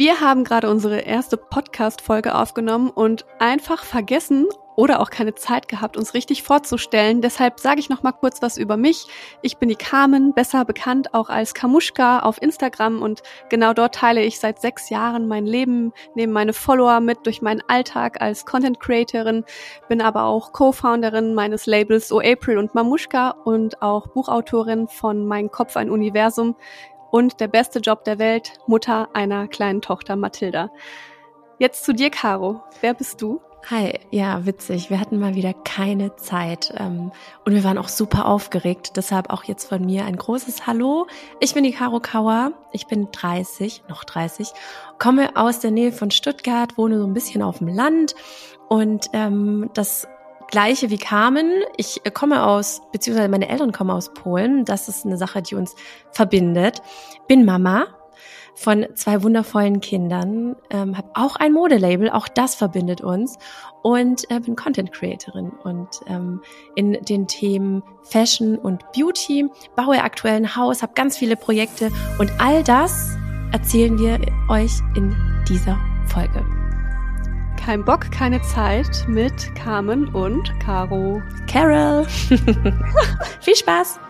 Wir haben gerade unsere erste Podcast-Folge aufgenommen und einfach vergessen oder auch keine Zeit gehabt, uns richtig vorzustellen. Deshalb sage ich noch mal kurz was über mich. Ich bin die Carmen, besser bekannt auch als Kamuschka auf Instagram und genau dort teile ich seit sechs Jahren mein Leben, nehme meine Follower mit durch meinen Alltag als Content Creatorin, bin aber auch Co-Founderin meines Labels O April und Mamuschka und auch Buchautorin von Mein Kopf ein Universum und der beste Job der Welt, Mutter einer kleinen Tochter Mathilda. Jetzt zu dir, Caro. Wer bist du? Hi, ja, witzig. Wir hatten mal wieder keine Zeit ähm, und wir waren auch super aufgeregt. Deshalb auch jetzt von mir ein großes Hallo. Ich bin die Caro Kauer. Ich bin 30, noch 30, komme aus der Nähe von Stuttgart, wohne so ein bisschen auf dem Land und ähm, das gleiche wie Carmen. Ich äh, komme aus, beziehungsweise meine Eltern kommen aus Polen. Das ist eine Sache, die uns verbindet. Bin Mama von zwei wundervollen Kindern, ähm, habe auch ein Modelabel, auch das verbindet uns und äh, bin Content Creatorin und ähm, in den Themen Fashion und Beauty, baue aktuell ein Haus, habe ganz viele Projekte und all das erzählen wir euch in dieser Folge. Kein Bock, keine Zeit mit Carmen und Caro. Carol. Viel Spaß.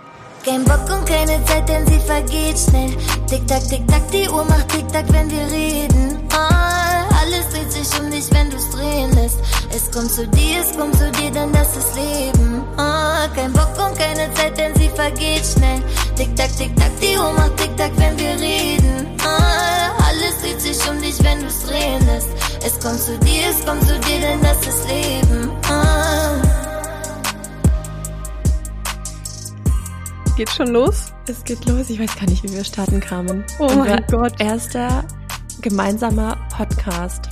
Kein Bock und keine Zeit, denn sie vergeht schnell. Tick tack, tick tack, die Uhr macht tick tack, wenn wir reden. Ah, alles dreht sich um dich, wenn du's drehen lässt. Es kommt zu dir, es kommt zu dir, denn das ist Leben. Ah, kein Bock und keine Zeit, denn sie vergeht schnell. Tick tack, tick tack, die Uhr macht tick tack, wenn wir reden. Wenn du's drehen lässt. Es kommt zu dir, es kommt zu dir, denn das ist Leben. Ah. Geht schon los? Es geht los. Ich weiß gar nicht, wie wir starten kamen. Oh Unser mein Gott. Erster gemeinsamer Podcast.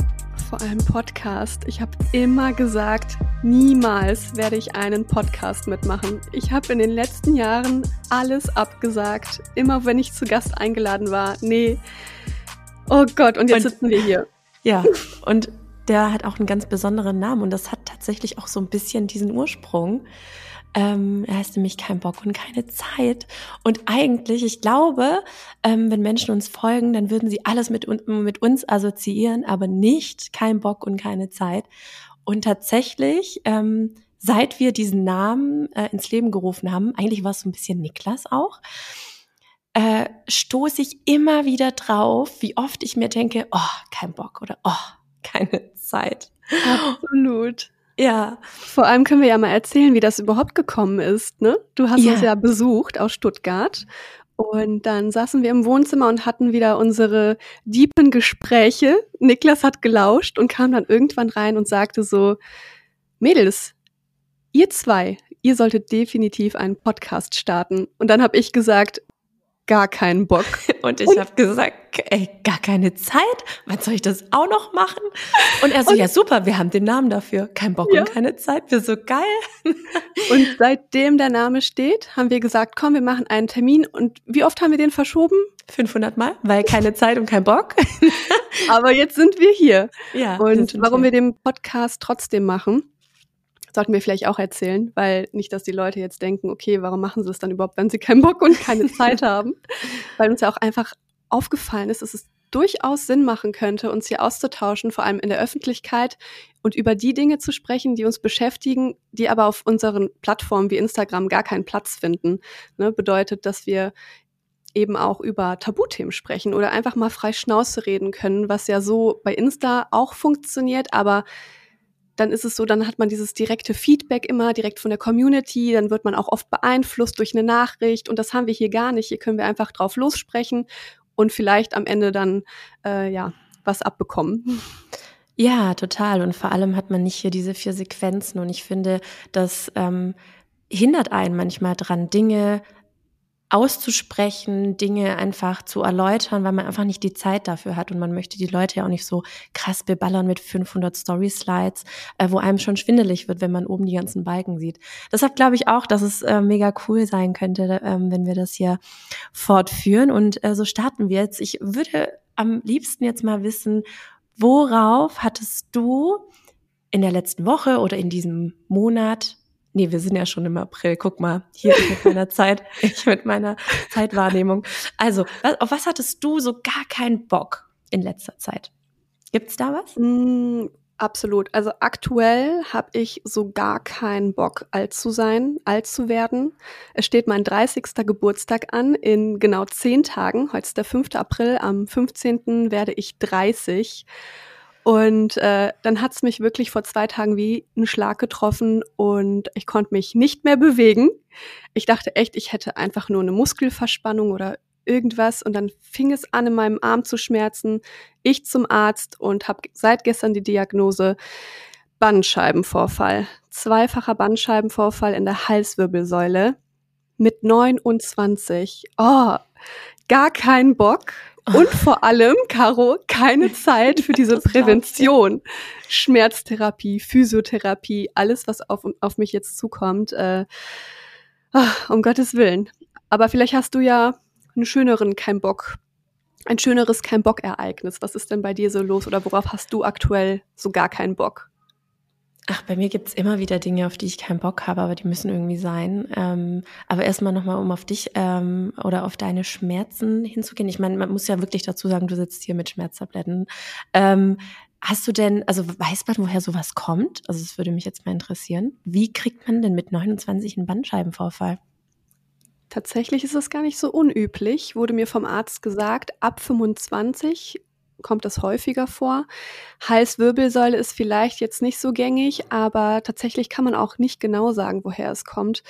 Vor allem Podcast. Ich habe immer gesagt, niemals werde ich einen Podcast mitmachen. Ich habe in den letzten Jahren alles abgesagt. Immer wenn ich zu Gast eingeladen war. Nee. Oh Gott, und jetzt Und- sitzen wir hier. Ja, und der hat auch einen ganz besonderen Namen und das hat tatsächlich auch so ein bisschen diesen Ursprung. Ähm, er heißt nämlich kein Bock und keine Zeit. Und eigentlich, ich glaube, ähm, wenn Menschen uns folgen, dann würden sie alles mit, mit uns assoziieren, aber nicht kein Bock und keine Zeit. Und tatsächlich, ähm, seit wir diesen Namen äh, ins Leben gerufen haben, eigentlich war es so ein bisschen Niklas auch, äh, stoße ich immer wieder drauf, wie oft ich mir denke, oh, kein Bock oder oh, keine Zeit. Absolut. Ja, Vor allem können wir ja mal erzählen, wie das überhaupt gekommen ist. Ne? Du hast Ja. uns ja besucht aus Stuttgart. Und dann saßen wir im Wohnzimmer und hatten wieder unsere deepen Gespräche. Niklas hat gelauscht und kam dann irgendwann rein und sagte so, Mädels, ihr zwei, ihr solltet definitiv einen Podcast starten. Und dann habe ich gesagt, gar keinen Bock. und ich habe gesagt, ey, gar keine Zeit, wann soll ich das auch noch machen? Und er so, ja super, wir haben den Namen dafür, kein Bock Ja. und keine Zeit, wir so geil. Und seitdem der Name steht, haben wir gesagt, komm, wir machen einen Termin. Und wie oft haben wir den verschoben? 500 Mal, weil keine Zeit und kein Bock. Aber jetzt sind wir hier. Ja, Und warum wir den Podcast trotzdem machen, sollten wir vielleicht auch erzählen, weil nicht, dass die Leute jetzt denken, okay, warum machen sie es dann überhaupt, wenn sie keinen Bock und keine Zeit haben? Weil uns ja auch einfach aufgefallen ist, dass es durchaus Sinn machen könnte, uns hier auszutauschen, vor allem in der Öffentlichkeit und über die Dinge zu sprechen, die uns beschäftigen, die aber auf unseren Plattformen wie Instagram gar keinen Platz finden. Ne? Bedeutet, dass wir eben auch über Tabuthemen sprechen oder einfach mal frei Schnauze reden können, was ja so bei Insta auch funktioniert, aber dann ist es so, dann hat man dieses direkte Feedback immer direkt von der Community, dann wird man auch oft beeinflusst durch eine Nachricht und das haben wir hier gar nicht. Hier können wir einfach drauf lossprechen und vielleicht am Ende dann äh, ja was abbekommen. Ja, total. Und vor allem hat man nicht hier diese vier Sequenzen. Und ich finde, das ähm, hindert einen manchmal dran, Dinge auszusprechen, Dinge einfach zu erläutern, weil man einfach nicht die Zeit dafür hat und man möchte die Leute ja auch nicht so krass beballern mit 500 Story-Slides, äh, wo einem schon schwindelig wird, wenn man oben die ganzen Balken sieht. Deshalb glaube ich auch, dass es äh, mega cool sein könnte, ähm, wenn wir das hier fortführen und äh, so starten wir jetzt. Ich würde am liebsten jetzt mal wissen, worauf hattest du in der letzten Woche oder in diesem Monat Nee, wir sind ja schon im April. Guck mal, hier mit meiner Zeit, ich mit meiner Zeitwahrnehmung. Also, was, auf was hattest du so gar keinen Bock? in letzter Zeit? Gibt's da was? Mm, absolut. Also aktuell habe ich so gar keinen Bock, alt zu sein, alt zu werden. Es steht mein 30. Geburtstag an in genau zehn Tagen. Heute ist der 5. April. Am 15. werde ich 30. Und äh, dann hat's mich wirklich vor zwei Tagen wie ein Schlag getroffen und ich konnte mich nicht mehr bewegen. Ich dachte echt, ich hätte einfach nur eine Muskelverspannung oder irgendwas und dann fing es an, in meinem Arm zu schmerzen. Ich zum Arzt und habe seit gestern die Diagnose Bandscheibenvorfall. Zweifacher Bandscheibenvorfall in der Halswirbelsäule mit 29. Oh, gar keinen Bock. Und vor allem, Caro, keine Zeit für diese Prävention. Schmerztherapie, Physiotherapie, alles, was auf, auf mich jetzt zukommt. Äh, oh, um Gottes Willen. Aber vielleicht hast du ja einen schöneren kein Bock, ein schöneres kein Bock Ereignis. Was ist denn bei dir so los oder worauf hast du aktuell so gar keinen Bock? Ach, bei mir gibt's immer wieder Dinge, auf die ich keinen Bock habe, aber die müssen irgendwie sein. Ähm, aber erstmal nochmal, um auf dich ähm, oder auf deine Schmerzen hinzugehen. Ich meine, man muss ja wirklich dazu sagen, du sitzt hier mit Schmerztabletten. Ähm, hast du denn, also weiß man, woher sowas kommt? Also das würde mich jetzt mal interessieren. Wie kriegt man denn mit 29 einen Bandscheibenvorfall? Tatsächlich ist es gar nicht so unüblich, wurde mir vom Arzt gesagt, ab 25 kommt das häufiger vor. Halswirbelsäule ist vielleicht jetzt nicht so gängig, aber tatsächlich kann man auch nicht genau sagen, woher es kommt.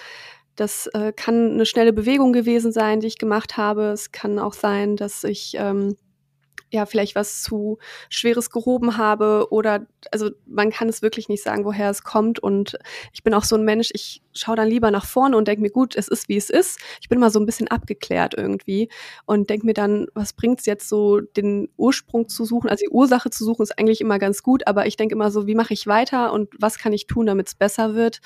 Das äh, kann eine schnelle Bewegung gewesen sein, die ich gemacht habe. Es kann auch sein, dass ich ähm, ja vielleicht was zu Schweres gehoben habe oder also man kann es wirklich nicht sagen, woher es kommt. Und ich bin auch so ein Mensch, ich schaue dann lieber nach vorne und denke mir, gut, es ist wie es ist. Ich bin immer so ein bisschen abgeklärt irgendwie und denke mir dann, was bringt's jetzt so, den Ursprung zu suchen? Also die Ursache zu suchen ist eigentlich immer ganz gut, aber ich denke immer so, wie mache ich weiter und was kann ich tun, damit es besser wird?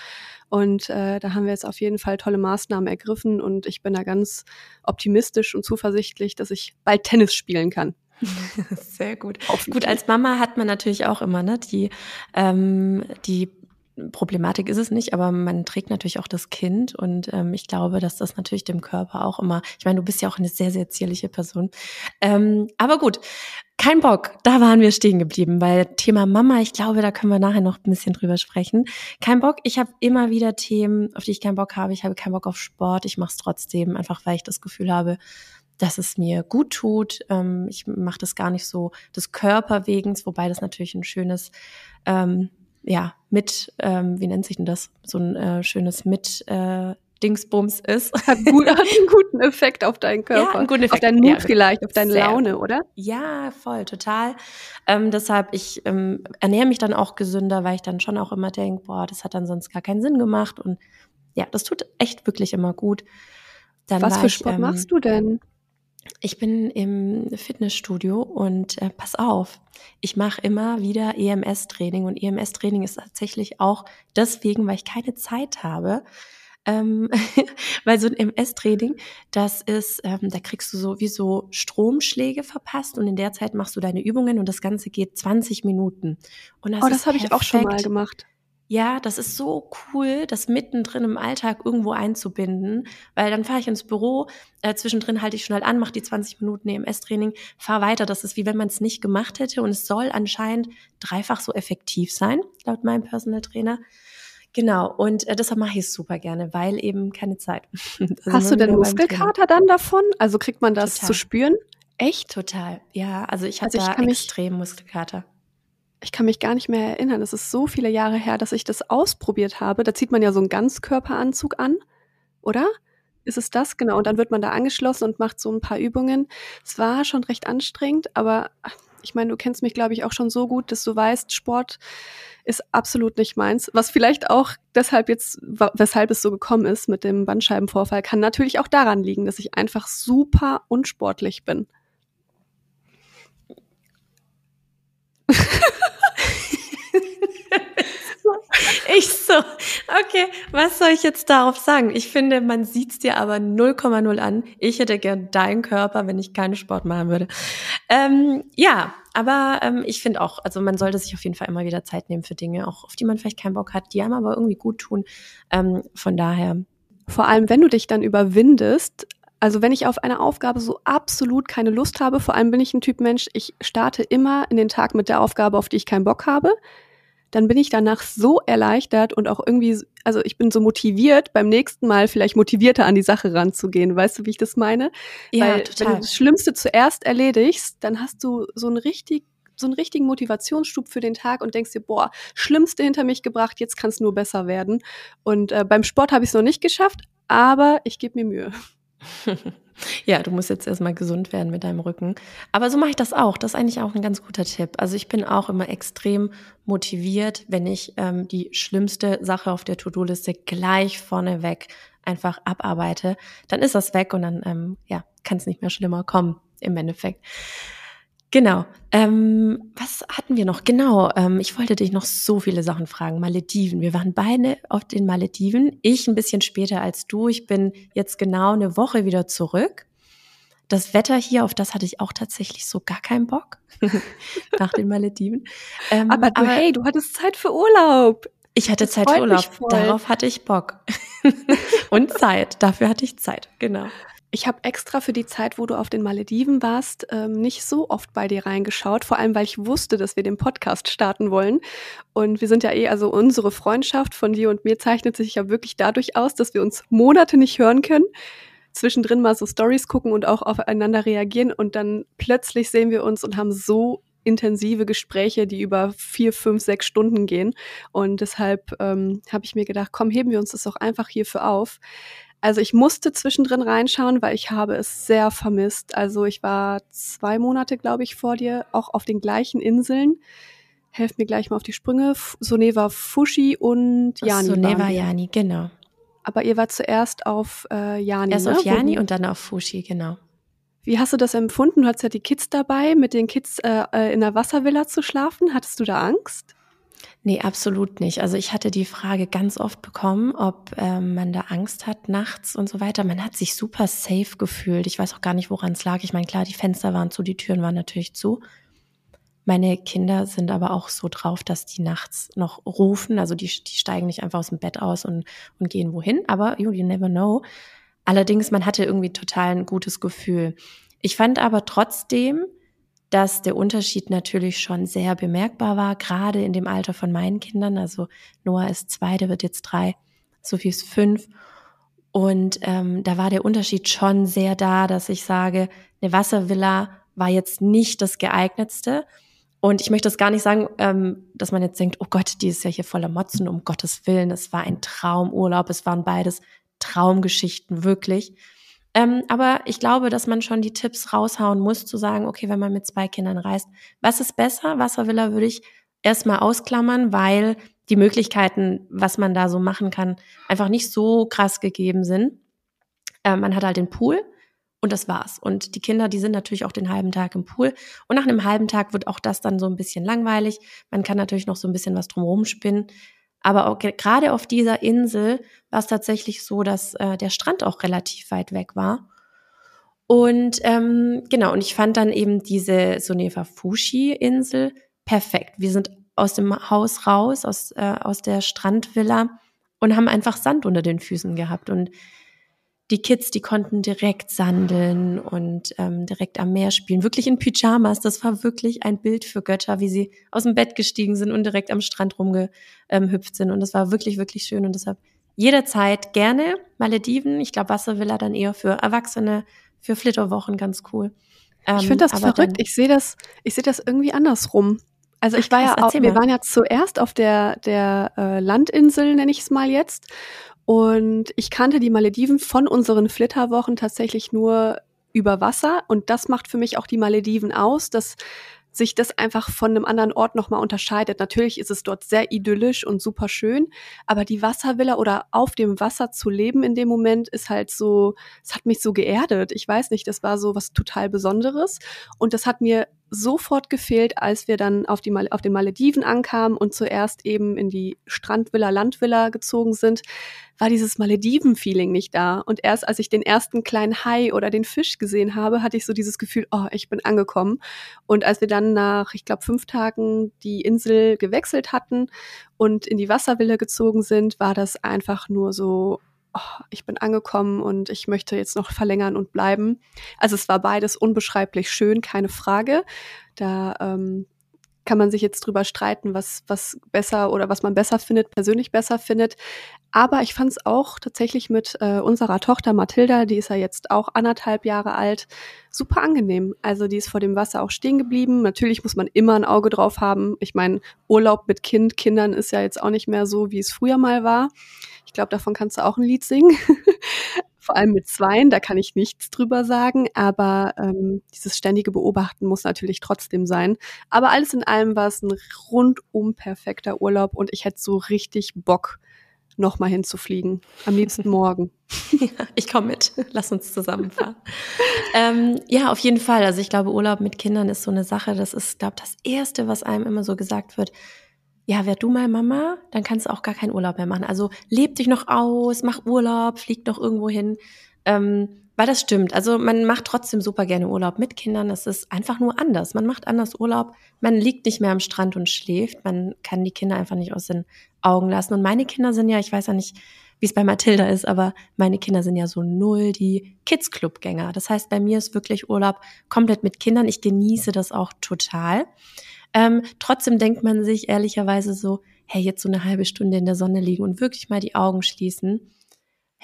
Und äh, da haben wir jetzt auf jeden Fall tolle Maßnahmen ergriffen und ich bin da ganz optimistisch und zuversichtlich, dass ich bald Tennis spielen kann. Sehr gut. Gut, als Mama hat man natürlich auch immer ne, die, ähm, die Problematik ist es nicht, aber man trägt natürlich auch das Kind und ähm, ich glaube, dass das natürlich dem Körper auch immer, ich meine, du bist ja auch eine sehr, sehr zierliche Person. Ähm, aber gut, kein Bock, da waren wir stehen geblieben, weil Thema Mama, ich glaube, da können wir nachher noch ein bisschen drüber sprechen. Kein Bock, ich habe immer wieder Themen, auf die ich keinen Bock habe. Ich habe keinen Bock auf Sport, ich mache es trotzdem, einfach weil ich das Gefühl habe, dass es mir gut tut. Ähm, ich mache das gar nicht so des Körperwegens, wobei das natürlich ein schönes, ähm, ja, mit, ähm, wie nennt sich denn das? So ein äh, schönes mit äh, Dingsbums ist. Hat, gut, hat einen guten Effekt auf deinen Körper. Ja, einen guten Effekt. Auf deinen Mut ja, vielleicht, auf deine Laune, oder? Ja, voll, total. Ähm, deshalb, ich ähm, ernähre mich dann auch gesünder, weil ich dann schon auch immer denke, boah, das hat dann sonst gar keinen Sinn gemacht. Und ja, das tut echt wirklich immer gut. Dann Was für Sport ich, ähm, machst du denn? Ich bin im Fitnessstudio und äh, pass auf, ich mache immer wieder EMS-Training und EMS-Training ist tatsächlich auch deswegen, weil ich keine Zeit habe. Ähm, weil so ein EMS-Training, das ist, ähm, da kriegst du sowieso Stromschläge verpasst und in der Zeit machst du deine Übungen und das Ganze geht 20 Minuten. Und das oh, das habe ich auch schon mal gemacht. Ja, das ist so cool, das mittendrin im Alltag irgendwo einzubinden, weil dann fahre ich ins Büro, äh, zwischendrin halte ich schnell an, mache die 20 Minuten EMS-Training, fahre weiter. Das ist wie wenn man es nicht gemacht hätte und es soll anscheinend dreifach so effektiv sein, laut meinem Personal Trainer. Genau, und äh, deshalb mache ich es super gerne, weil eben keine Zeit. Hast du denn Muskelkater dann davon? Also kriegt man das Total. zu spüren? Echt? Total, ja. Also ich hatte also da extrem Muskelkater ich kann mich gar nicht mehr erinnern. Es ist so viele Jahre her, dass ich das ausprobiert habe. Da zieht man ja so einen Ganzkörperanzug an, oder? Ist es das? Genau. Und dann wird man da angeschlossen und macht so ein paar Übungen. Es war schon recht anstrengend, aber ich meine, du kennst mich, glaube ich, auch schon so gut, dass du weißt, Sport ist absolut nicht meins. Was vielleicht auch deshalb jetzt, weshalb es so gekommen ist mit dem Bandscheibenvorfall, kann natürlich auch daran liegen, dass ich einfach super unsportlich bin. Ich so, okay, was soll ich jetzt darauf sagen? Ich finde, man sieht's dir aber 0,0 an. Ich hätte gern deinen Körper, wenn ich keinen Sport machen würde. Ähm, ja, aber ähm, ich finde auch, also man sollte sich auf jeden Fall immer wieder Zeit nehmen für Dinge, auch auf die man vielleicht keinen Bock hat, die einem aber irgendwie gut tun. Ähm, von daher. Vor allem, wenn du dich dann überwindest, Also wenn ich auf eine Aufgabe so absolut keine Lust habe, vor allem bin ich ein Typ Mensch, ich starte immer in den Tag mit der Aufgabe, auf die ich keinen Bock habe, dann bin ich danach so erleichtert und auch irgendwie, also ich bin so motiviert, beim nächsten Mal vielleicht motivierter an die Sache ranzugehen. Weißt du, wie ich das meine? Ja, Weil total. wenn du das Schlimmste zuerst erledigst, dann hast du so einen richtig so einen richtigen Motivationsstub für den Tag und denkst dir, boah, Schlimmste hinter mich gebracht, jetzt kann es nur besser werden. Und äh, beim Sport habe ich es noch nicht geschafft, aber ich gebe mir Mühe. Ja, du musst jetzt erstmal gesund werden mit deinem Rücken. Aber so mache ich das auch. Das ist eigentlich auch ein ganz guter Tipp. Also ich bin auch immer extrem motiviert, wenn ich ähm, die schlimmste Sache auf der To-Do-Liste gleich vorneweg einfach abarbeite. Dann ist das weg und dann ähm, ja, kann es nicht mehr schlimmer kommen im Endeffekt. Genau. Ähm, was hatten wir noch? Genau. Ähm, ich wollte dich noch so viele Sachen fragen. Malediven. Wir waren beide auf den Malediven. Ich ein bisschen später als du. Ich bin jetzt genau eine Woche wieder zurück. Das Wetter hier, auf das hatte ich auch tatsächlich so gar keinen Bock nach den Malediven. Ähm, aber, du, aber hey, du hattest Zeit für Urlaub. Ich hatte das Zeit für Urlaub. Darauf hatte ich Bock. Und Zeit. Dafür hatte ich Zeit. Genau. Ich habe extra für die Zeit, wo du auf den Malediven warst, ähm, nicht so oft bei dir reingeschaut, vor allem weil ich wusste, dass wir den Podcast starten wollen. Und wir sind ja eh, also unsere Freundschaft von dir und mir zeichnet sich ja wirklich dadurch aus, dass wir uns Monate nicht hören können, zwischendrin mal so Stories gucken und auch aufeinander reagieren und dann plötzlich sehen wir uns und haben so intensive Gespräche, die über vier, fünf, sechs Stunden gehen. Und deshalb ähm, habe ich mir gedacht, komm, heben wir uns das doch einfach hierfür auf. Also ich musste zwischendrin reinschauen, weil ich habe es sehr vermisst. Also ich war zwei Monate, glaube ich, vor dir, auch auf den gleichen Inseln. Helft mir gleich mal auf die Sprünge. Soneva Fushi und Yani. Soneva Yani, genau. Aber ihr wart zuerst auf äh, Yani. Erst ne? auf Yani und dann auf Fushi, genau. Wie hast du das empfunden? Du hattest ja die Kids dabei, mit den Kids äh, äh in der Wasservilla zu schlafen. Hattest du da Angst? Nee, absolut nicht. Also ich hatte die Frage ganz oft bekommen, ob ähm, man da Angst hat nachts und so weiter. Man hat sich super safe gefühlt. Ich weiß auch gar nicht, woran es lag. Ich meine, klar, die Fenster waren zu, die Türen waren natürlich zu. Meine Kinder sind aber auch so drauf, dass die nachts noch rufen. Also die, die steigen nicht einfach aus dem Bett aus und, und gehen wohin. Aber you, you never know. Allerdings, man hatte irgendwie total ein gutes Gefühl. Ich fand aber trotzdem, dass der Unterschied natürlich schon sehr bemerkbar war, gerade in dem Alter von meinen Kindern. Also Noah ist zwei, der wird jetzt drei, Sophie ist fünf. Und ähm, da war der Unterschied schon sehr da, dass ich sage, eine Wasservilla war jetzt nicht das geeignetste. Und ich möchte das gar nicht sagen, ähm, dass man jetzt denkt, oh Gott, die ist ja hier voller Motzen, um Gottes Willen. Es war ein Traumurlaub, es waren beides Traumgeschichten, wirklich. Ähm, aber ich glaube, dass man schon die Tipps raushauen muss, zu sagen, okay, wenn man mit zwei Kindern reist, was ist besser? Wasservilla würde ich erstmal ausklammern, weil die Möglichkeiten, was man da so machen kann, einfach nicht so krass gegeben sind. Ähm, man hat halt den Pool und das war's. Und die Kinder, die sind natürlich auch den halben Tag im Pool. Und nach einem halben Tag wird auch das dann so ein bisschen langweilig. Man kann natürlich noch so ein bisschen was drumherum spinnen. Aber auch, gerade auf dieser Insel war es tatsächlich so, dass äh, der Strand auch relativ weit weg war. Und ähm, genau, und ich fand dann eben diese Soneva Fushi-Insel perfekt. Wir sind aus dem Haus raus, aus, äh, aus der Strandvilla und haben einfach Sand unter den Füßen gehabt. Und die Kids, die konnten direkt sandeln und ähm, direkt am Meer spielen, wirklich in Pyjamas. Das war wirklich ein Bild für Götter, wie sie aus dem Bett gestiegen sind und direkt am Strand rumgehüpft sind. Und das war wirklich, wirklich schön. Und deshalb jederzeit gerne Malediven. Ich glaube, Wasservilla dann eher für Erwachsene, für Flitterwochen ganz cool. Ähm, ich finde das verrückt. Ich sehe das, ich sehe das irgendwie andersrum. Also ich Ach, war ja auch, wir waren ja zuerst auf der, der äh, Landinsel, nenne ich es mal jetzt. Und ich kannte die Malediven von unseren Flitterwochen tatsächlich nur über Wasser. Und das macht für mich auch die Malediven aus, dass sich das einfach von einem anderen Ort nochmal unterscheidet. Natürlich ist es dort sehr idyllisch und super schön, aber die Wasservilla oder auf dem Wasser zu leben in dem Moment ist halt so, es hat mich so geerdet. Ich weiß nicht, das war so was total Besonderes und das hat mir sofort gefehlt, als wir dann auf, die, auf den Malediven ankamen und zuerst eben in die Strandvilla, Landvilla gezogen sind, war dieses Malediven-Feeling nicht da. Und erst als ich den ersten kleinen Hai oder den Fisch gesehen habe, hatte ich so dieses Gefühl, oh, ich bin angekommen. Und als wir dann nach, ich glaube, fünf Tagen die Insel gewechselt hatten und in die Wasservilla gezogen sind, war das einfach nur so oh, ich bin angekommen und ich möchte jetzt noch verlängern und bleiben. Also es war beides unbeschreiblich schön, keine Frage. Da ähm, kann man sich jetzt drüber streiten, was, was besser oder was man besser findet, persönlich besser findet. Aber ich fand es auch tatsächlich mit äh, unserer Tochter Mathilda, die ist ja jetzt auch anderthalb Jahre alt, super angenehm. Also die ist vor dem Wasser auch stehen geblieben. Natürlich muss man immer ein Auge drauf haben. Ich meine, Urlaub mit Kind, Kindern ist ja jetzt auch nicht mehr so, wie es früher mal war. Ich glaube, davon kannst du auch ein Lied singen. vor allem mit Zweien, da kann ich nichts drüber sagen, aber ähm, dieses ständige Beobachten muss natürlich trotzdem sein. Aber alles in allem war es ein rundum perfekter Urlaub und ich hätte so richtig Bock, nochmal hinzufliegen. Am liebsten morgen. Ja, ich komme mit. Lass uns zusammenfahren. ähm, ja, auf jeden Fall. Also ich glaube, Urlaub mit Kindern ist so eine Sache. Das ist, glaube das Erste, was einem immer so gesagt wird ja, werd du mal Mama, dann kannst du auch gar keinen Urlaub mehr machen. Also leb dich noch aus, mach Urlaub, flieg doch irgendwo hin. Ähm, weil das stimmt. Also man macht trotzdem super gerne Urlaub mit Kindern. Es ist einfach nur anders. Man macht anders Urlaub. Man liegt nicht mehr am Strand und schläft. Man kann die Kinder einfach nicht aus den Augen lassen. Und meine Kinder sind ja, ich weiß ja nicht, wie es bei Mathilda ist, aber meine Kinder sind ja so null die Kids-Club-Gänger. Das heißt, bei mir ist wirklich Urlaub komplett mit Kindern. Ich genieße das auch total. Ähm, trotzdem denkt man sich ehrlicherweise so, hey, jetzt so eine halbe Stunde in der Sonne liegen und wirklich mal die Augen schließen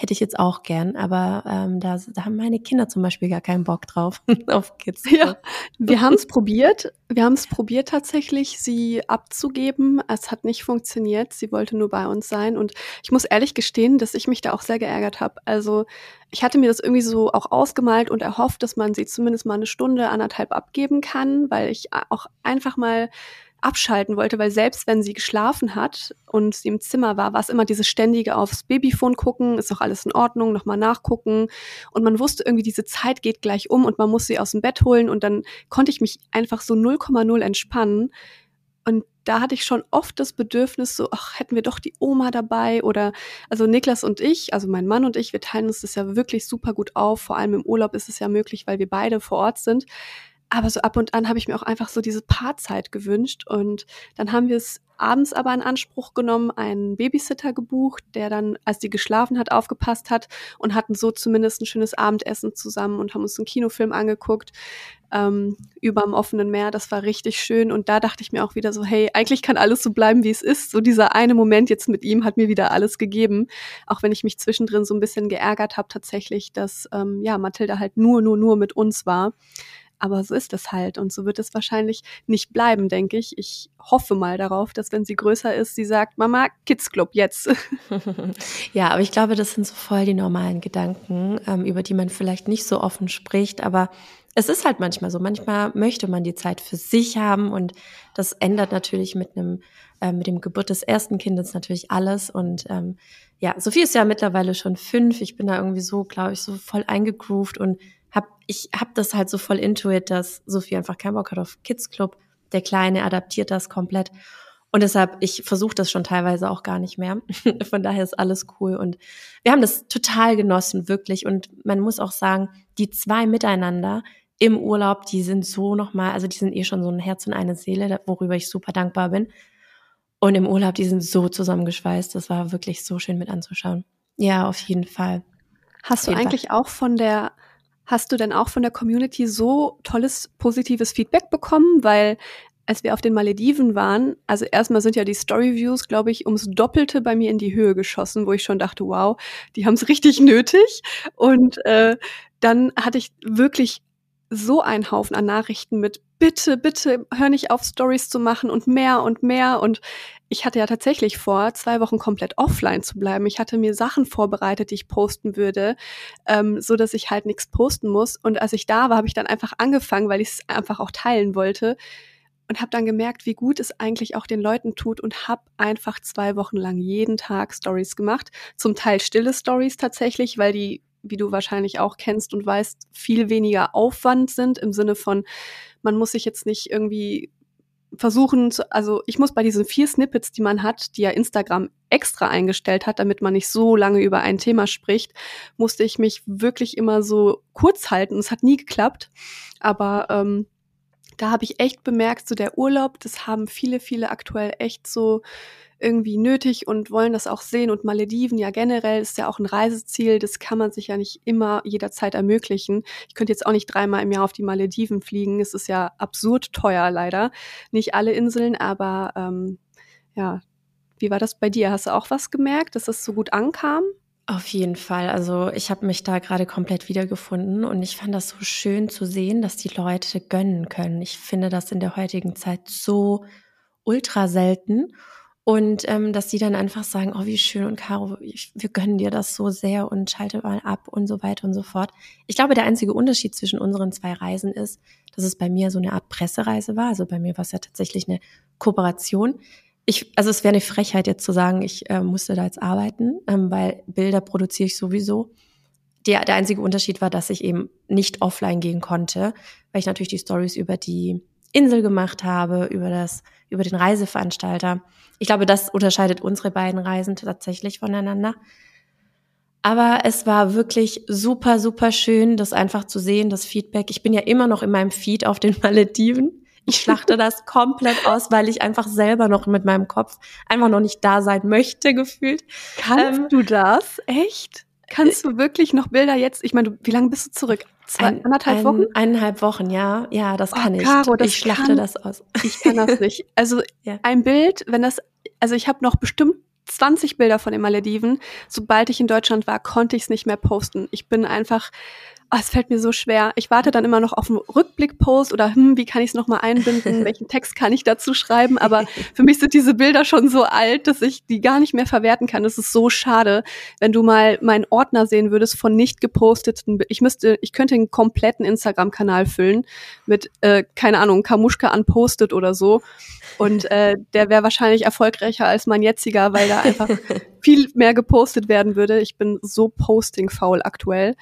hätte ich jetzt auch gern, aber ähm, da, da haben meine Kinder zum Beispiel gar keinen Bock drauf auf Kids. Ja, wir haben es probiert. Wir haben es probiert tatsächlich, sie abzugeben. Es hat nicht funktioniert. Sie wollte nur bei uns sein und ich muss ehrlich gestehen, dass ich mich da auch sehr geärgert habe. Also ich hatte mir das irgendwie so auch ausgemalt und erhofft, dass man sie zumindest mal eine Stunde anderthalb abgeben kann, weil ich auch einfach mal abschalten wollte, weil selbst wenn sie geschlafen hat und sie im Zimmer war, war es immer dieses ständige aufs Babyphone gucken, ist doch alles in Ordnung, nochmal nachgucken. Und man wusste irgendwie, diese Zeit geht gleich um und man muss sie aus dem Bett holen und dann konnte ich mich einfach so 0,0 entspannen. Und da hatte ich schon oft das Bedürfnis, so, ach, hätten wir doch die Oma dabei oder, also Niklas und ich, also mein Mann und ich, wir teilen uns das ja wirklich super gut auf. Vor allem im Urlaub ist es ja möglich, weil wir beide vor Ort sind. Aber so ab und an habe ich mir auch einfach so diese Paarzeit gewünscht. Und dann haben wir es abends aber in Anspruch genommen, einen Babysitter gebucht, der dann, als die geschlafen hat, aufgepasst hat und hatten so zumindest ein schönes Abendessen zusammen und haben uns einen Kinofilm angeguckt ähm, über dem offenen Meer. Das war richtig schön. Und da dachte ich mir auch wieder so, hey, eigentlich kann alles so bleiben, wie es ist. So dieser eine Moment jetzt mit ihm hat mir wieder alles gegeben. Auch wenn ich mich zwischendrin so ein bisschen geärgert habe tatsächlich, dass ähm, ja Mathilda halt nur, nur, nur mit uns war. Aber so ist es halt und so wird es wahrscheinlich nicht bleiben, denke ich. Ich hoffe mal darauf, dass wenn sie größer ist, sie sagt, Mama, Kids Club jetzt. ja, aber ich glaube, das sind so voll die normalen Gedanken, ähm, über die man vielleicht nicht so offen spricht, aber es ist halt manchmal so. Manchmal möchte man die Zeit für sich haben und das ändert natürlich mit einem, äh, mit dem Geburt des ersten Kindes natürlich alles und ähm, ja, Sophie ist ja mittlerweile schon fünf. Ich bin da irgendwie so, glaube ich, so voll eingegroovt und hab, ich hab das halt so voll intuit, dass Sophie einfach keinen Bock hat auf Kids Club. Der Kleine adaptiert das komplett. Und deshalb, ich versuche das schon teilweise auch gar nicht mehr. Von daher ist alles cool. Und wir haben das total genossen, wirklich. Und man muss auch sagen, die zwei miteinander im Urlaub, die sind so nochmal, also die sind eh schon so ein Herz und eine Seele, worüber ich super dankbar bin. Und im Urlaub, die sind so zusammengeschweißt. Das war wirklich so schön mit anzuschauen. Ja, auf jeden Fall. Hast du eigentlich Fall. auch von der Hast du denn auch von der Community so tolles, positives Feedback bekommen? Weil als wir auf den Malediven waren, also erstmal sind ja die Storyviews, glaube ich, ums Doppelte bei mir in die Höhe geschossen, wo ich schon dachte, wow, die haben es richtig nötig. Und äh, dann hatte ich wirklich so einen Haufen an Nachrichten mit bitte, bitte hör nicht auf, Stories zu machen und mehr und mehr. Und ich hatte ja tatsächlich vor, zwei Wochen komplett offline zu bleiben. Ich hatte mir Sachen vorbereitet, die ich posten würde, ähm, so dass ich halt nichts posten muss. Und als ich da war, habe ich dann einfach angefangen, weil ich es einfach auch teilen wollte und habe dann gemerkt, wie gut es eigentlich auch den Leuten tut und habe einfach zwei Wochen lang jeden Tag Stories gemacht. Zum Teil stille Stories tatsächlich, weil die, wie du wahrscheinlich auch kennst und weißt, viel weniger Aufwand sind im Sinne von, man muss sich jetzt nicht irgendwie versuchen, zu, also ich muss bei diesen vier Snippets, die man hat, die ja Instagram extra eingestellt hat, damit man nicht so lange über ein Thema spricht, musste ich mich wirklich immer so kurz halten. Es hat nie geklappt, aber ähm, da habe ich echt bemerkt, so der Urlaub, das haben viele, viele aktuell echt so irgendwie nötig und wollen das auch sehen. Und Malediven ja generell ist ja auch ein Reiseziel. Das kann man sich ja nicht immer jederzeit ermöglichen. Ich könnte jetzt auch nicht dreimal im Jahr auf die Malediven fliegen. Es ist ja absurd teuer leider. Nicht alle Inseln, aber ähm, ja. Wie war das bei dir? Hast du auch was gemerkt, dass es so gut ankam? Auf jeden Fall. Also ich habe mich da gerade komplett wiedergefunden und ich fand das so schön zu sehen, dass die Leute gönnen können. Ich finde das in der heutigen Zeit so ultra selten. Und ähm, dass die dann einfach sagen, oh, wie schön und Caro, ich, wir gönnen dir das so sehr und schalte mal ab und so weiter und so fort. Ich glaube, der einzige Unterschied zwischen unseren zwei Reisen ist, dass es bei mir so eine Art Pressereise war. Also bei mir war es ja tatsächlich eine Kooperation. Ich, also es wäre eine Frechheit jetzt zu sagen, ich äh, musste da jetzt arbeiten, ähm, weil Bilder produziere ich sowieso. Der, der einzige Unterschied war, dass ich eben nicht offline gehen konnte, weil ich natürlich die Stories über die Insel gemacht habe, über das, über den Reiseveranstalter. Ich glaube, das unterscheidet unsere beiden Reisen tatsächlich voneinander. Aber es war wirklich super, super schön, das einfach zu sehen, das Feedback. Ich bin ja immer noch in meinem Feed auf den Malediven. Ich schlachte das komplett aus, weil ich einfach selber noch mit meinem Kopf einfach noch nicht da sein möchte, gefühlt. Kannst ähm, du das? Echt? Kannst du wirklich noch Bilder jetzt? Ich meine, wie lange bist du zurück? Zwei, ein, anderthalb Wochen? eineinhalb Wochen, ja. Ja, das oh, kann ich. Caro, das ich schlachte kann, das aus. Ich kann das nicht. Also ja. ein Bild, wenn das, also ich habe noch bestimmt 20 Bilder von den Malediven. Sobald ich in Deutschland war, konnte ich es nicht mehr posten. Ich bin einfach oh, es fällt mir so schwer. Ich warte dann immer noch auf einen Rückblickpost oder hm, wie kann ich es nochmal einbinden? Welchen Text kann ich dazu schreiben? Aber für mich sind diese Bilder schon so alt, dass ich die gar nicht mehr verwerten kann. Das ist so schade, wenn du mal meinen Ordner sehen würdest von nicht geposteten. Ich müsste, ich könnte einen kompletten Instagram-Kanal füllen mit, äh, keine Ahnung, Kamuschka unpostet oder so. Und äh, der wäre wahrscheinlich erfolgreicher als mein jetziger, weil da einfach viel mehr gepostet werden würde. Ich bin so posting-faul aktuell.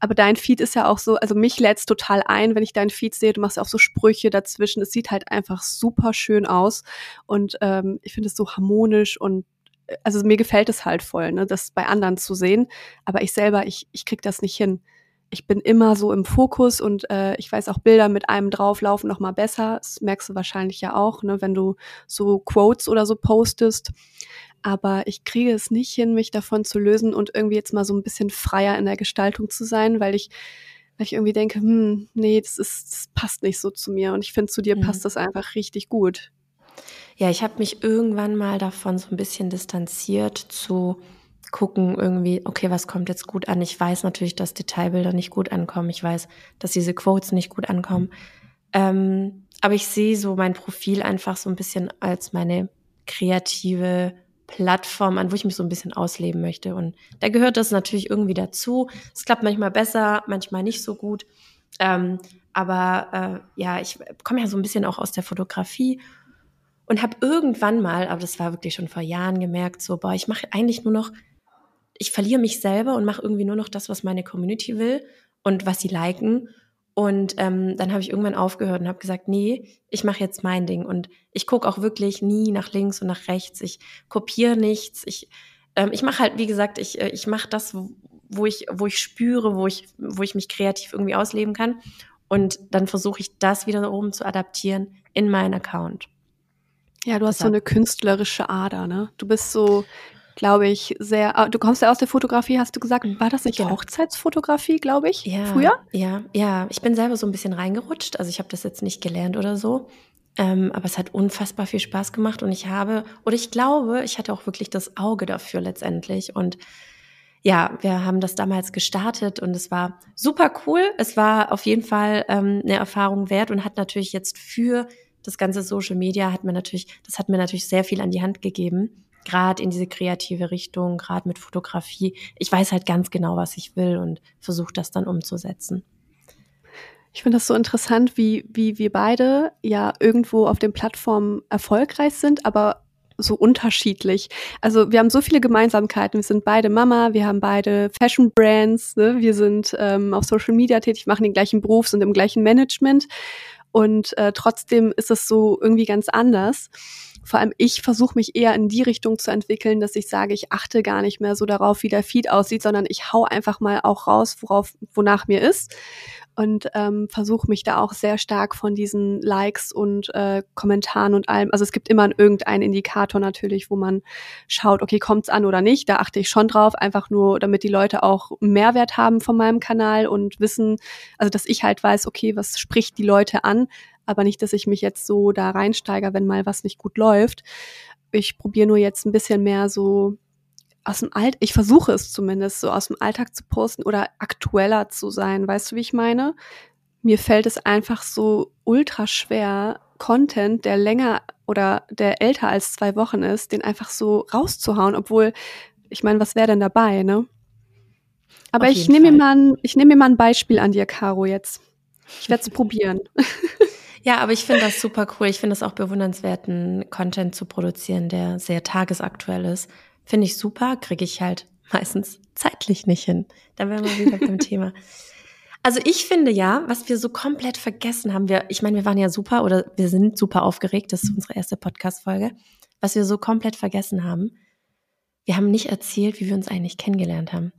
Aber dein Feed ist ja auch so, also mich lädt's total ein, wenn ich deinen Feed sehe. Du machst auch so Sprüche dazwischen. Es sieht halt einfach super schön aus. Und ähm, ich finde es so harmonisch und äh, also mir gefällt es halt voll, ne, das bei anderen zu sehen. Aber ich selber, ich, ich krieg das nicht hin. Ich bin immer so im Fokus und äh, ich weiß auch Bilder mit einem drauflaufen noch mal besser. Das merkst du wahrscheinlich ja auch, ne, wenn du so Quotes oder so postest aber ich kriege es nicht hin, mich davon zu lösen und irgendwie jetzt mal so ein bisschen freier in der Gestaltung zu sein, weil ich, weil ich irgendwie denke, hm, nee, das ist, das passt nicht so zu mir und ich finde, zu dir mhm. passt das einfach richtig gut. Ja, ich habe mich irgendwann mal davon so ein bisschen distanziert zu gucken irgendwie, okay, was kommt jetzt gut an? Ich weiß natürlich, dass Detailbilder nicht gut ankommen. Ich weiß, dass diese Quotes nicht gut ankommen. Ähm, aber ich sehe so mein Profil einfach so ein bisschen als meine kreative Plattform an, wo ich mich so ein bisschen ausleben möchte. Und da gehört das natürlich irgendwie dazu. Es klappt manchmal besser, manchmal nicht so gut. Ähm, aber äh, ja, ich komme ja so ein bisschen auch aus der Fotografie und habe irgendwann mal, aber das war wirklich schon vor Jahren gemerkt, so, boah, ich mache eigentlich nur noch, ich verliere mich selber und mache irgendwie nur noch das, was meine Community will und was sie liken. Und ähm, dann habe ich irgendwann aufgehört und habe gesagt, nee, ich mache jetzt mein Ding. Und ich gucke auch wirklich nie nach links und nach rechts. Ich kopiere nichts. Ich, ähm, ich mache halt, wie gesagt, ich, äh, ich mache das, wo ich, wo ich spüre, wo ich, wo ich mich kreativ irgendwie ausleben kann. Und dann versuche ich das wieder oben zu adaptieren in meinen Account. Ja, du hast so eine künstlerische Ader, ne? Du bist so glaube ich, sehr. Ah, du kommst ja aus der Fotografie, hast du gesagt. Mhm. War das nicht genau. Hochzeitsfotografie, glaube ich? Ja. Früher? Ja, ja. Ich bin selber so ein bisschen reingerutscht. Also ich habe das jetzt nicht gelernt oder so. Ähm, aber es hat unfassbar viel Spaß gemacht und ich habe, oder ich glaube, ich hatte auch wirklich das Auge dafür letztendlich. Und ja, wir haben das damals gestartet und es war super cool. Es war auf jeden Fall ähm, eine Erfahrung wert und hat natürlich jetzt für das ganze Social Media hat mir natürlich, das hat mir natürlich sehr viel an die Hand gegeben gerade in diese kreative Richtung, gerade mit Fotografie. Ich weiß halt ganz genau, was ich will und versuche das dann umzusetzen. Ich finde das so interessant, wie, wie wir beide ja irgendwo auf den Plattformen erfolgreich sind, aber so unterschiedlich. Also wir haben so viele Gemeinsamkeiten. Wir sind beide Mama, wir haben beide Fashion Brands, ne? wir sind ähm, auf Social Media tätig, machen den gleichen Beruf, sind im gleichen Management und äh, trotzdem ist es so irgendwie ganz anders vor allem ich versuche mich eher in die Richtung zu entwickeln, dass ich sage, ich achte gar nicht mehr so darauf, wie der Feed aussieht, sondern ich hau einfach mal auch raus, worauf, wonach mir ist. und ähm, versuche mich da auch sehr stark von diesen Likes und äh, Kommentaren und allem. Also es gibt immer irgendeinen Indikator natürlich, wo man schaut, okay, kommt's an oder nicht. Da achte ich schon drauf, einfach nur, damit die Leute auch Mehrwert haben von meinem Kanal und wissen, also dass ich halt weiß, okay, was spricht die Leute an, aber nicht, dass ich mich jetzt so da reinsteige, wenn mal was nicht gut läuft. Ich probiere nur jetzt ein bisschen mehr so aus dem Alt, ich versuche es zumindest so aus dem Alltag zu posten oder aktueller zu sein. Weißt du, wie ich meine? Mir fällt es einfach so ultra schwer, Content, der länger oder der älter als zwei Wochen ist, den einfach so rauszuhauen, obwohl, ich meine, was wäre denn dabei, ne? Aber ich nehme mir mal ein, ich nehme mir mal ein Beispiel an dir, Caro, jetzt. Ich werde es probieren. Ja, aber ich finde das super cool. Ich finde es auch bewundernswerten Content zu produzieren, der sehr tagesaktuell ist. Finde ich super, kriege ich halt meistens zeitlich nicht hin. Da wären wir wieder beim Thema. Also ich finde ja, was wir so komplett vergessen haben, wir, ich meine, wir waren ja super oder wir sind super aufgeregt, das ist unsere erste Podcast-Folge, was wir so komplett vergessen haben, wir haben nicht erzählt, wie wir uns eigentlich kennengelernt haben.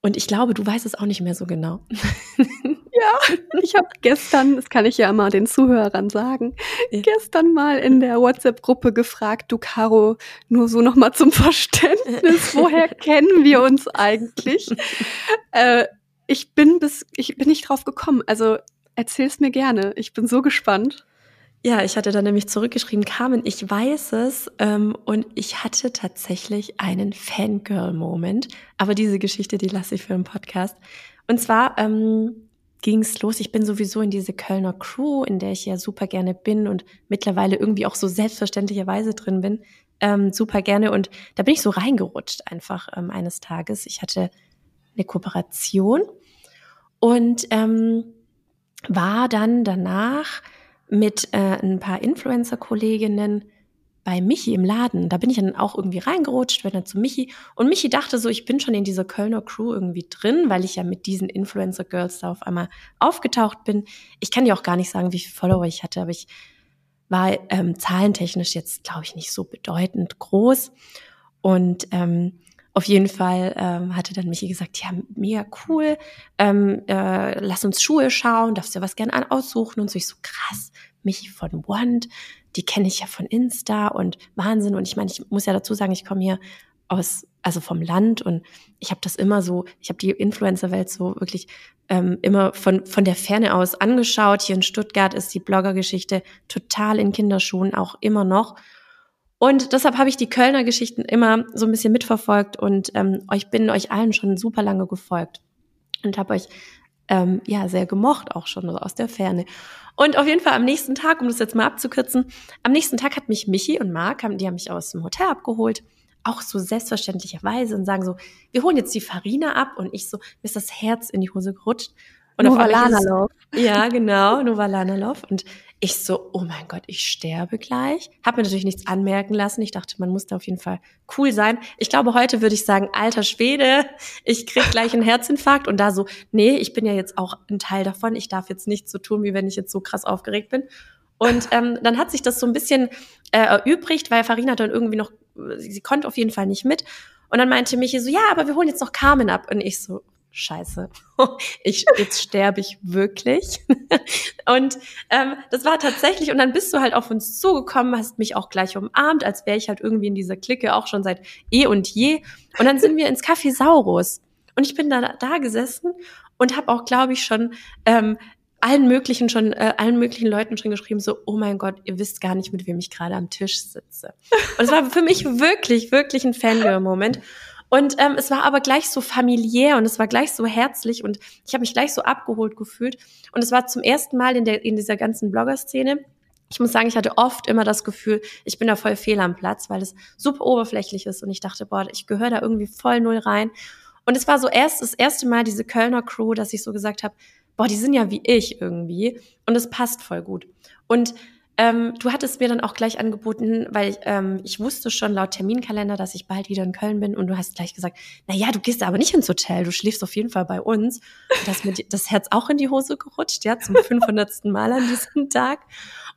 Und ich glaube, du weißt es auch nicht mehr so genau. Ja, ich habe gestern, das kann ich ja mal den Zuhörern sagen, ja. gestern mal in der WhatsApp-Gruppe gefragt, du Caro, nur so nochmal zum Verständnis, woher kennen wir uns eigentlich? äh, ich bin bis, ich bin nicht drauf gekommen. Also erzähl's mir gerne. Ich bin so gespannt. Ja, ich hatte dann nämlich zurückgeschrieben, Carmen, ich weiß es ähm, und ich hatte tatsächlich einen Fangirl-Moment, aber diese Geschichte, die lasse ich für den Podcast. Und zwar ähm, ging's los. Ich bin sowieso in diese Kölner Crew, in der ich ja super gerne bin und mittlerweile irgendwie auch so selbstverständlicherweise drin bin, ähm, super gerne. Und da bin ich so reingerutscht einfach ähm, eines Tages. Ich hatte eine Kooperation und ähm, war dann danach mit äh, ein paar Influencer-Kolleginnen bei Michi im Laden. Da bin ich dann auch irgendwie reingerutscht, bin dann zu Michi. Und Michi dachte so, ich bin schon in dieser Kölner Crew irgendwie drin, weil ich ja mit diesen Influencer-Girls da auf einmal aufgetaucht bin. Ich kann dir auch gar nicht sagen, wie viele Follower ich hatte, aber ich war ähm, zahlentechnisch jetzt, glaube ich, nicht so bedeutend groß. Und ähm, auf jeden Fall ähm, hatte dann Michi gesagt, ja, mega cool, ähm, äh, lass uns Schuhe schauen, darfst dir was gerne aussuchen. Und so ich so, krass, Michi von Wand, die kenne ich ja von Insta und Wahnsinn. Und ich meine, ich muss ja dazu sagen, ich komme hier aus, also vom Land und ich habe das immer so, ich habe die Influencer-Welt so wirklich ähm, immer von, von der Ferne aus angeschaut. Hier in Stuttgart ist die Blogger-Geschichte total in Kinderschuhen, auch immer noch. Und deshalb habe ich die Kölner Geschichten immer so ein bisschen mitverfolgt und ähm, euch bin euch allen schon super lange gefolgt und habe euch ähm, ja sehr gemocht, auch schon aus der Ferne. Und auf jeden Fall am nächsten Tag, um das jetzt mal abzukürzen, am nächsten Tag hat mich Michi und Marc, die haben mich aus dem Hotel abgeholt, auch so selbstverständlicherweise und sagen so, wir holen jetzt die Farina ab und ich so, mir ist das Herz in die Hose gerutscht. Und Nova Lanalov. Ja, genau, Nova Lanalov. Und ich so, oh mein Gott, ich sterbe gleich. Hab mir natürlich nichts anmerken lassen. Ich dachte, man muss da auf jeden Fall cool sein. Ich glaube, heute würde ich sagen, alter Schwede, ich krieg gleich einen Herzinfarkt. Und da so, nee, ich bin ja jetzt auch ein Teil davon. Ich darf jetzt nicht so tun, wie wenn ich jetzt so krass aufgeregt bin. Und ähm, dann hat sich das so ein bisschen äh, erübrigt, weil Farina dann irgendwie noch, sie konnte auf jeden Fall nicht mit. Und dann meinte Michi so, ja, aber wir holen jetzt noch Carmen ab. Und ich so, scheiße, ich, jetzt sterbe ich wirklich. und ähm, das war tatsächlich, und dann bist du halt auf uns zugekommen, hast mich auch gleich umarmt, als wäre ich halt irgendwie in dieser Clique auch schon seit eh und je. Und dann sind wir ins Café Saurus. Und ich bin da, da gesessen und habe auch, glaube ich, schon ähm, allen möglichen schon, äh, allen möglichen Leuten schon geschrieben, so, oh mein Gott, ihr wisst gar nicht, mit wem ich gerade am Tisch sitze. Und es war für mich wirklich, wirklich ein Fangirl-Moment. Und ähm, es war aber gleich so familiär und es war gleich so herzlich und ich habe mich gleich so abgeholt gefühlt. Und es war zum ersten Mal in, der, in dieser ganzen Blogger-Szene. Ich muss sagen, ich hatte oft immer das Gefühl, ich bin da voll fehl am Platz, weil es super oberflächlich ist und ich dachte, boah, ich gehöre da irgendwie voll null rein. Und es war so erst das erste Mal diese Kölner Crew, dass ich so gesagt habe, boah, die sind ja wie ich irgendwie und es passt voll gut. Und ähm, du hattest mir dann auch gleich angeboten, weil ähm, ich wusste schon laut Terminkalender, dass ich bald wieder in Köln bin und du hast gleich gesagt, na ja, du gehst aber nicht ins Hotel, du schläfst auf jeden Fall bei uns. Und hast mir das Herz auch in die Hose gerutscht, ja, zum 500. Mal an diesem Tag.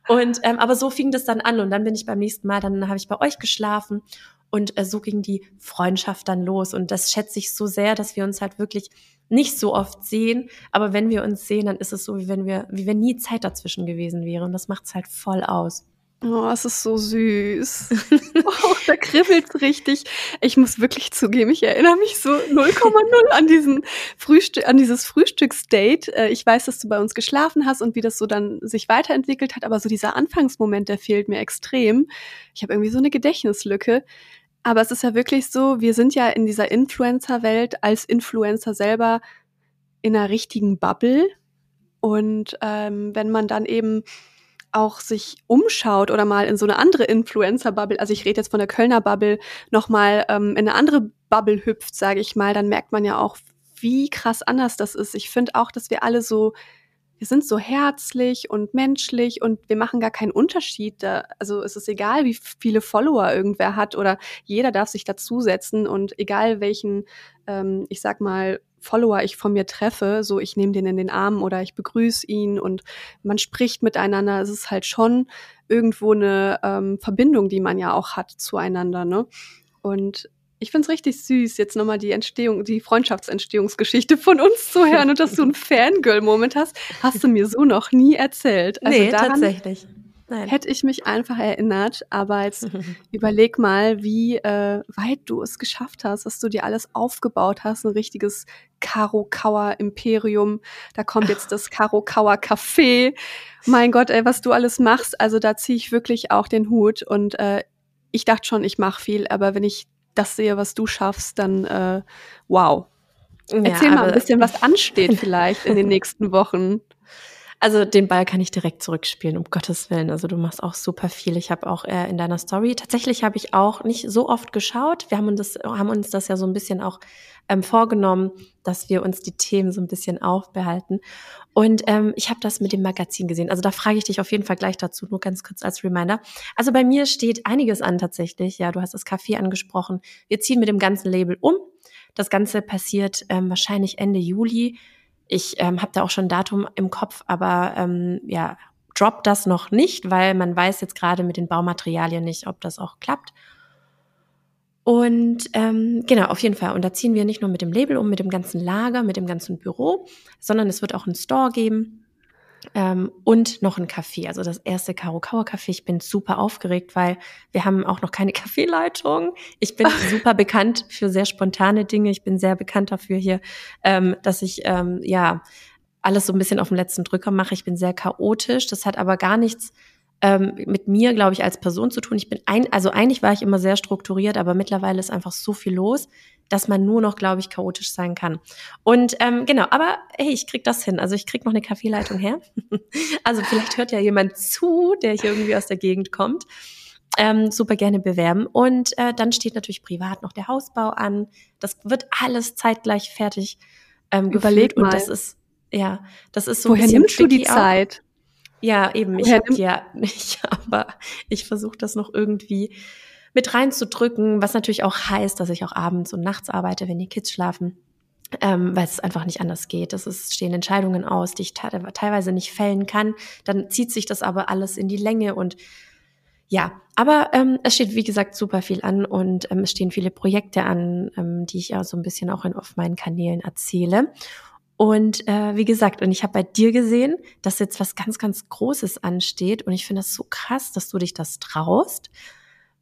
Und ähm, aber so fing das dann an und dann bin ich beim nächsten Mal, dann habe ich bei euch geschlafen Und äh, so ging die Freundschaft dann los. Und das schätze ich so sehr, dass wir uns halt wirklich nicht so oft sehen. Aber wenn wir uns sehen, dann ist es so, wie wenn wir, wie wenn nie Zeit dazwischen gewesen wäre. Und das macht es halt voll aus. Oh, es ist so süß. oh, da kribbelt's richtig. Ich muss wirklich zugeben, ich erinnere mich so 0,0 an diesen Frühstück, an dieses Frühstücksdate. Äh, ich weiß, dass du bei uns geschlafen hast und wie das so dann sich weiterentwickelt hat, aber so dieser Anfangsmoment, der fehlt mir extrem. Ich habe irgendwie so eine Gedächtnislücke. Aber es ist ja wirklich so, wir sind ja in dieser Influencer-Welt als Influencer selber in einer richtigen Bubble. Und ähm, wenn man dann eben auch sich umschaut oder mal in so eine andere Influencer-Bubble, also ich rede jetzt von der Kölner Bubble, nochmal ähm, in eine andere Bubble hüpft, sage ich mal, dann merkt man ja auch, wie krass anders das ist. Ich finde auch, dass wir alle so, wir sind so herzlich und menschlich und wir machen gar keinen Unterschied. Da, also es ist egal, wie viele Follower irgendwer hat oder jeder darf sich dazusetzen und egal welchen, ähm, ich sag mal, Follower ich von mir treffe, so ich nehme den in den Arm oder ich begrüße ihn und man spricht miteinander. Es ist halt schon irgendwo eine ähm, Verbindung, die man ja auch hat zueinander. Ne? Und ich find's richtig süß, jetzt nochmal die Entstehung, die Freundschaftsentstehungsgeschichte von uns zu hören und dass du einen Fangirl-Moment hast, hast du mir so noch nie erzählt. Also nee, daran, tatsächlich. Nein. Hätte ich mich einfach erinnert, aber jetzt überleg mal, wie äh, weit du es geschafft hast, dass du dir alles aufgebaut hast, ein richtiges Karo Kauer Imperium. Da kommt jetzt das Karo Kauer Café. Mein Gott, ey, was du alles machst, also da ziehe ich wirklich auch den Hut und äh, ich dachte schon, ich mache viel, aber wenn ich das sehe, was du schaffst, dann äh, wow. Erzähl ja, mal ein bisschen, was ansteht vielleicht in den nächsten Wochen. Also den Ball kann ich direkt zurückspielen, um Gottes Willen. Also du machst auch super viel. Ich habe auch äh, in deiner Story, tatsächlich habe ich auch nicht so oft geschaut. Wir haben uns das, haben uns das ja so ein bisschen auch ähm, vorgenommen, dass wir uns die Themen so ein bisschen aufbehalten. Und ähm, ich habe das mit dem Magazin gesehen. Also da frage ich dich auf jeden Fall gleich dazu, nur ganz kurz als Reminder. Also bei mir steht einiges an tatsächlich. Ja, du hast das Café angesprochen. Wir ziehen mit dem ganzen Label um. Das Ganze passiert ähm, wahrscheinlich Ende Juli. Ich ähm, habe da auch schon ein Datum im Kopf, aber ähm, ja, drop das noch nicht, weil man weiß jetzt gerade mit den Baumaterialien nicht, ob das auch klappt. Und ähm, genau, auf jeden Fall. Und da ziehen wir nicht nur mit dem Label um, mit dem ganzen Lager, mit dem ganzen Büro, sondern es wird auch einen Store geben ähm, und noch ein Café, also das erste Karukawa Café. Ich bin super aufgeregt, weil wir haben auch noch keine Kaffeeleitung. Ich bin super bekannt für sehr spontane Dinge. Ich bin sehr bekannt dafür hier, ähm, dass ich ähm, ja alles so ein bisschen auf dem letzten Drücker mache. Ich bin sehr chaotisch. Das hat aber gar nichts ähm, mit mir, glaube ich, als Person zu tun. Ich bin ein, also eigentlich war ich immer sehr strukturiert, aber mittlerweile ist einfach so viel los, dass man nur noch, glaube ich, chaotisch sein kann. Und ähm, genau, aber hey, ich krieg das hin. Also ich krieg noch eine Kaffeeleitung her. also vielleicht hört ja jemand zu, der hier irgendwie aus der Gegend kommt. Ähm, super gerne bewerben. Und äh, dann steht natürlich privat noch der Hausbau an. Das wird alles zeitgleich fertig ähm, Überleg mal. Und das ist, ja, das ist so Woher nimmst du die Zeit? Ja, eben, ich habe ja nicht, aber ich versuche das noch irgendwie mit reinzudrücken, was natürlich auch heißt, dass ich auch abends und nachts arbeite, wenn die Kids schlafen. Ähm, weil es einfach nicht anders geht. Es ist, stehen Entscheidungen aus, die ich teilweise nicht fällen kann. Dann zieht sich das aber alles in die Länge und ja, aber ähm, es steht wie gesagt super viel an und ähm, es stehen viele Projekte an, ähm, die ich ja so ein bisschen auch in, auf meinen Kanälen erzähle. Und äh, wie gesagt, und ich habe bei dir gesehen, dass jetzt was ganz, ganz Großes ansteht. Und ich finde das so krass, dass du dich das traust.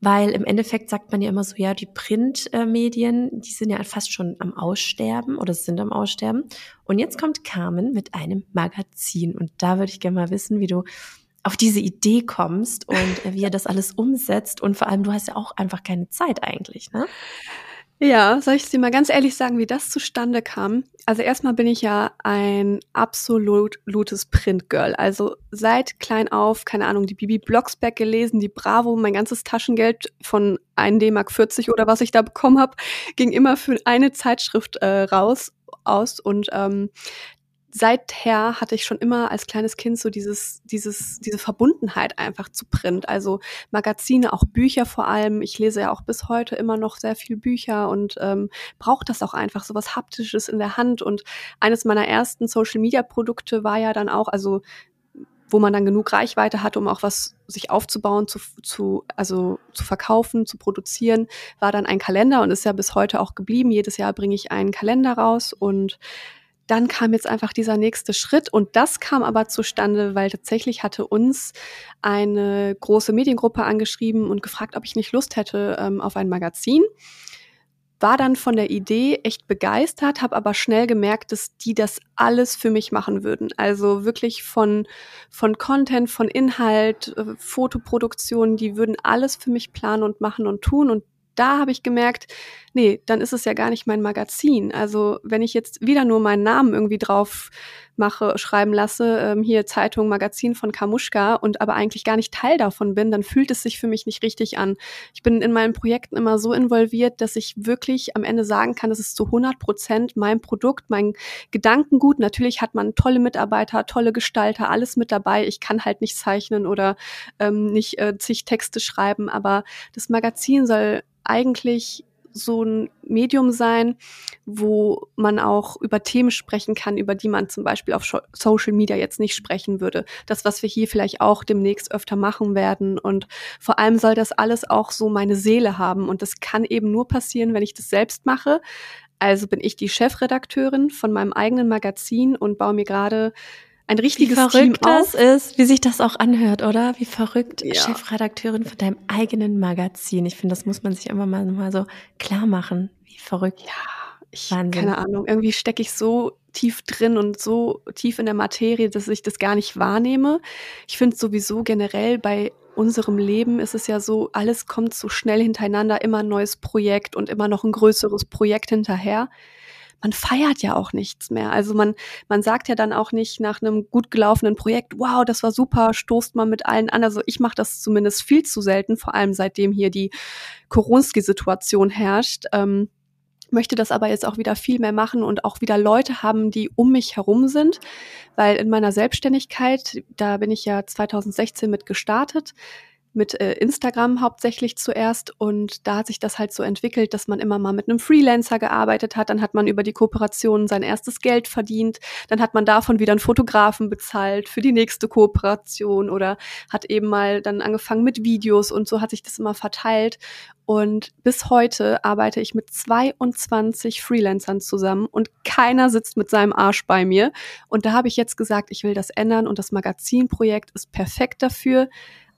Weil im Endeffekt sagt man ja immer so, ja, die Printmedien, die sind ja fast schon am Aussterben oder sind am Aussterben. Und jetzt kommt Carmen mit einem Magazin. Und da würde ich gerne mal wissen, wie du auf diese Idee kommst und äh, wie er das alles umsetzt. Und vor allem, du hast ja auch einfach keine Zeit eigentlich, ne? Ja, soll ich dir mal ganz ehrlich sagen, wie das zustande kam? Also erstmal bin ich ja ein absolutes Printgirl. Also seit klein auf, keine Ahnung, die Bibi Blocksberg gelesen, die Bravo, mein ganzes Taschengeld von 1 D-Mark 40 oder was ich da bekommen habe, ging immer für eine Zeitschrift äh, raus aus und ähm, seither hatte ich schon immer als kleines Kind so dieses, dieses, diese Verbundenheit einfach zu Print. Also Magazine, auch Bücher vor allem. Ich lese ja auch bis heute immer noch sehr viel Bücher und ähm, brauche das auch einfach, so was Haptisches in der Hand. Und eines meiner ersten Social Media Produkte war ja dann auch, also wo man dann genug Reichweite hatte, um auch was sich aufzubauen, zu, zu, also zu verkaufen, zu produzieren, war dann ein Kalender und ist ja bis heute auch geblieben. Jedes Jahr bringe ich einen Kalender raus und dann kam jetzt einfach dieser nächste Schritt und das kam aber zustande, weil tatsächlich hatte uns eine große Mediengruppe angeschrieben und gefragt, ob ich nicht Lust hätte ähm, auf ein Magazin war dann von der Idee echt begeistert, habe aber schnell gemerkt, dass die das alles für mich machen würden. Also wirklich von, von Content, von Inhalt, äh, Fotoproduktion, die würden alles für mich planen und machen und tun. Und da habe ich gemerkt, nee, dann ist es ja gar nicht mein Magazin. Also wenn ich jetzt wieder nur meinen Namen irgendwie drauf mache, schreiben lasse, ähm, hier Zeitung, Magazin von Kamuschka und aber eigentlich gar nicht Teil davon bin, dann fühlt es sich für mich nicht richtig an. Ich bin in meinen Projekten immer so involviert, dass ich wirklich am Ende sagen kann, das ist zu 100 Prozent mein Produkt, mein Gedankengut. Natürlich hat man tolle Mitarbeiter, tolle Gestalter, alles mit dabei. Ich kann halt nicht zeichnen oder ähm, nicht äh, zig Texte schreiben, aber das Magazin soll eigentlich so ein Medium sein, wo man auch über Themen sprechen kann, über die man zum Beispiel auf Social Media jetzt nicht sprechen würde. Das, was wir hier vielleicht auch demnächst öfter machen werden. Und vor allem soll das alles auch so meine Seele haben. Und das kann eben nur passieren, wenn ich das selbst mache. Also bin ich die Chefredakteurin von meinem eigenen Magazin und baue mir gerade ein richtiges wie verrückt Team auf. das ist, wie sich das auch anhört, oder? Wie verrückt ja. Chefredakteurin von deinem eigenen Magazin. Ich finde, das muss man sich immer mal, mal so klar machen. Wie verrückt. Ja, ich, Wahnsinn. keine Ahnung. Irgendwie stecke ich so tief drin und so tief in der Materie, dass ich das gar nicht wahrnehme. Ich finde sowieso generell bei unserem Leben ist es ja so, alles kommt so schnell hintereinander, immer ein neues Projekt und immer noch ein größeres Projekt hinterher man feiert ja auch nichts mehr. Also man, man sagt ja dann auch nicht nach einem gut gelaufenen Projekt, wow, das war super, stoßt man mit allen an. Also ich mache das zumindest viel zu selten, vor allem seitdem hier die Koronski-Situation herrscht. Ähm, möchte das aber jetzt auch wieder viel mehr machen und auch wieder Leute haben, die um mich herum sind, weil in meiner Selbstständigkeit, da bin ich ja 2016 mit gestartet, mit äh, Instagram hauptsächlich zuerst. Und da hat sich das halt so entwickelt, dass man immer mal mit einem Freelancer gearbeitet hat, dann hat man über die Kooperation sein erstes Geld verdient, dann hat man davon wieder einen Fotografen bezahlt für die nächste Kooperation oder hat eben mal dann angefangen mit Videos und so hat sich das immer verteilt. Und bis heute arbeite ich mit 22 Freelancern zusammen und keiner sitzt mit seinem Arsch bei mir. Und da habe ich jetzt gesagt, ich will das ändern und das Magazinprojekt ist perfekt dafür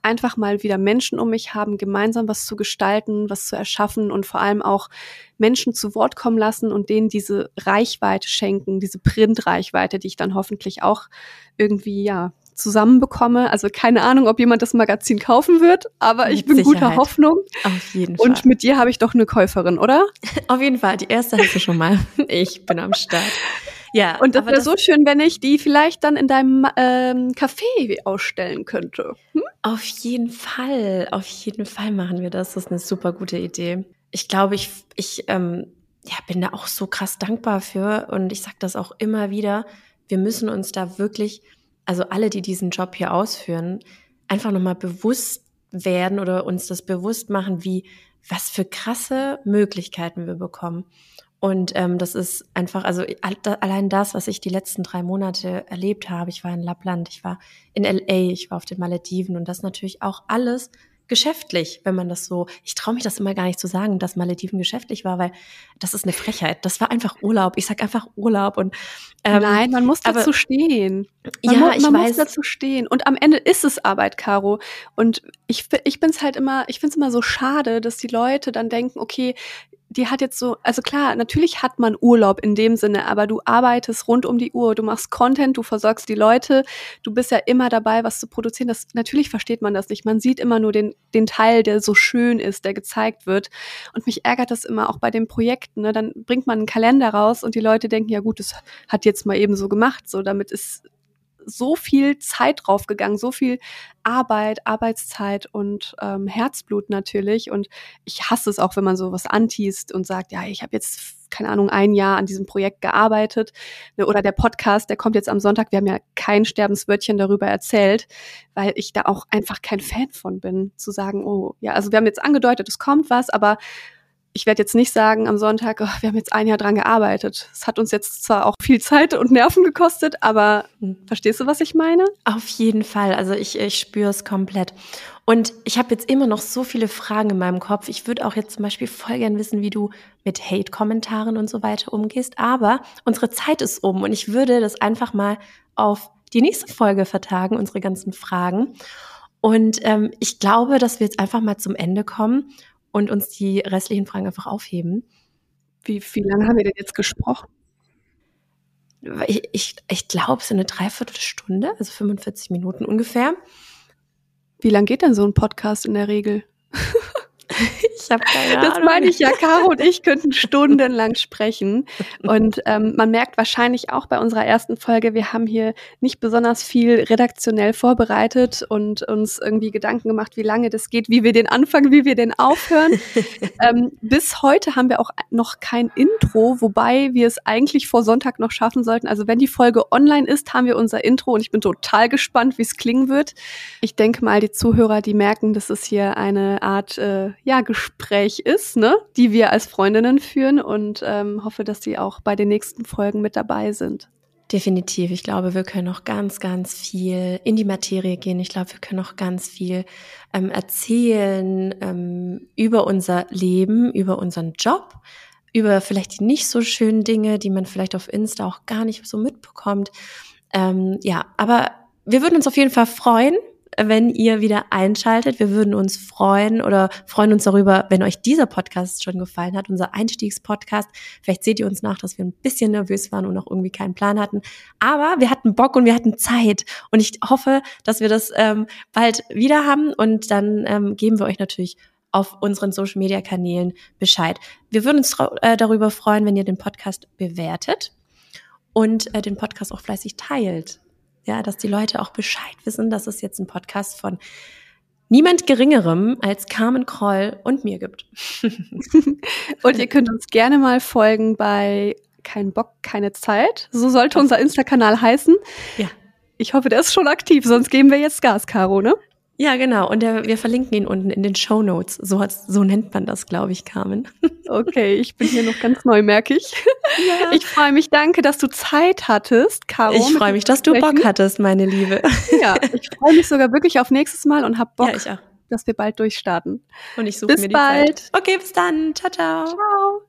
einfach mal wieder Menschen um mich haben, gemeinsam was zu gestalten, was zu erschaffen und vor allem auch Menschen zu Wort kommen lassen und denen diese Reichweite schenken, diese Printreichweite, die ich dann hoffentlich auch irgendwie, ja, zusammenbekomme. Also keine Ahnung, ob jemand das Magazin kaufen wird, aber ich bin Sicherheit. guter Hoffnung. Auf jeden Fall. Und mit dir habe ich doch eine Käuferin, oder? Auf jeden Fall. Die erste hast du schon mal. Ich bin am Start. Ja, und das wäre so schön, wenn ich die vielleicht dann in deinem ähm, Café ausstellen könnte. Hm? Auf jeden Fall, auf jeden Fall machen wir das. Das ist eine super gute Idee. Ich glaube, ich, ich ähm, ja, bin da auch so krass dankbar für und ich sage das auch immer wieder. Wir müssen uns da wirklich, also alle, die diesen Job hier ausführen, einfach nochmal bewusst werden oder uns das bewusst machen, wie was für krasse Möglichkeiten wir bekommen. Und ähm, das ist einfach, also allein das, was ich die letzten drei Monate erlebt habe. Ich war in Lappland, ich war in LA, ich war auf den Malediven und das natürlich auch alles geschäftlich, wenn man das so, ich traue mich das immer gar nicht zu sagen, dass Malediven geschäftlich war, weil das ist eine Frechheit. Das war einfach Urlaub. Ich sag einfach Urlaub und ähm, nein, man muss dazu aber, stehen. Man ja, mu ich man weiß. muss dazu stehen. Und am Ende ist es Arbeit, Caro. Und ich, ich bin's halt immer, ich find's immer so schade, dass die Leute dann denken, okay, die hat jetzt so, also klar, natürlich hat man Urlaub in dem Sinne, aber du arbeitest rund um die Uhr, du machst Content, du versorgst die Leute, du bist ja immer dabei, was zu produzieren. Das, natürlich versteht man das nicht. Man sieht immer nur den, den Teil, der so schön ist, der gezeigt wird. Und mich ärgert das immer auch bei den Projekten. Ne? Dann bringt man einen Kalender raus und die Leute denken, ja gut, das hat jetzt mal eben so gemacht, so damit ist so viel Zeit draufgegangen, so viel Arbeit, Arbeitszeit und ähm, Herzblut natürlich. Und ich hasse es auch, wenn man sowas antießt und sagt, ja, ich habe jetzt keine Ahnung, ein Jahr an diesem Projekt gearbeitet. Ne, oder der Podcast, der kommt jetzt am Sonntag. Wir haben ja kein Sterbenswörtchen darüber erzählt, weil ich da auch einfach kein Fan von bin, zu sagen, oh, ja, also wir haben jetzt angedeutet, es kommt was, aber ich werde jetzt nicht sagen am Sonntag, oh, wir haben jetzt ein Jahr dran gearbeitet. Es hat uns jetzt zwar auch viel Zeit und Nerven gekostet, aber hm. verstehst du, was ich meine? Auf jeden Fall. Also ich, ich spüre es komplett. Und ich habe jetzt immer noch so viele Fragen in meinem Kopf. Ich würde auch jetzt zum Beispiel voll gern wissen, wie du mit Hate-Kommentaren und so weiter umgehst. Aber unsere Zeit ist um und ich würde das einfach mal auf die nächste Folge vertagen, unsere ganzen Fragen. Und ähm, ich glaube, dass wir jetzt einfach mal zum Ende kommen und uns die restlichen Fragen einfach aufheben. Wie, wie lange haben wir denn jetzt gesprochen? Ich, ich, ich glaube, es ist eine Dreiviertelstunde, also 45 Minuten ungefähr. Wie lang geht denn so ein Podcast in der Regel? Ich habe keine Ahnung. Das meine ich ja. Caro und ich könnten stundenlang sprechen. Und ähm, man merkt wahrscheinlich auch bei unserer ersten Folge, wir haben hier nicht besonders viel redaktionell vorbereitet und uns irgendwie Gedanken gemacht, wie lange das geht, wie wir den anfangen, wie wir den aufhören. ähm, bis heute haben wir auch noch kein Intro, wobei wir es eigentlich vor Sonntag noch schaffen sollten. Also wenn die Folge online ist, haben wir unser Intro und ich bin total gespannt, wie es klingen wird. Ich denke mal, die Zuhörer, die merken, dass es hier eine Art äh, ja, Gespräch ist, ne, die wir als Freundinnen führen und ähm, hoffe, dass sie auch bei den nächsten Folgen mit dabei sind. Definitiv. Ich glaube, wir können noch ganz, ganz viel in die Materie gehen. Ich glaube, wir können noch ganz viel ähm, erzählen ähm, über unser Leben, über unseren Job, über vielleicht die nicht so schönen Dinge, die man vielleicht auf Insta auch gar nicht so mitbekommt. Ähm, ja, aber wir würden uns auf jeden Fall freuen, wenn ihr wieder einschaltet. Wir würden uns freuen oder freuen uns darüber, wenn euch dieser Podcast schon gefallen hat, unser Einstiegspodcast. Vielleicht seht ihr uns nach, dass wir ein bisschen nervös waren und noch irgendwie keinen Plan hatten. Aber wir hatten Bock und wir hatten Zeit. Und ich hoffe, dass wir das ähm, bald wieder haben. Und dann ähm, geben wir euch natürlich auf unseren Social Media Kanälen Bescheid. Wir würden uns äh, darüber freuen, wenn ihr den Podcast bewertet und äh, den Podcast auch fleißig teilt. Ja, dass die Leute auch Bescheid wissen, dass es jetzt einen Podcast von niemand Geringerem als Carmen Kroll und mir gibt. und ihr könnt uns gerne mal folgen bei Kein Bock, keine Zeit. So sollte unser Insta-Kanal heißen. Ja. Ich hoffe, der ist schon aktiv, sonst geben wir jetzt Gas, Caro, ne? Ja, genau. Und der, wir verlinken ihn unten in den Show Notes. So, so nennt man das, glaube ich, Carmen. Okay, ich bin hier noch ganz neu, merke ich. Ja. Ich freue mich, danke, dass du Zeit hattest, Caro. Ich freue mich, dass du Bock hattest, meine Liebe. Ja, ich freue mich sogar wirklich auf nächstes Mal und habe Bock, ja, dass wir bald durchstarten. Und ich suche mir die bald. Zeit. Okay, bis dann. Ciao, ciao. Ciao.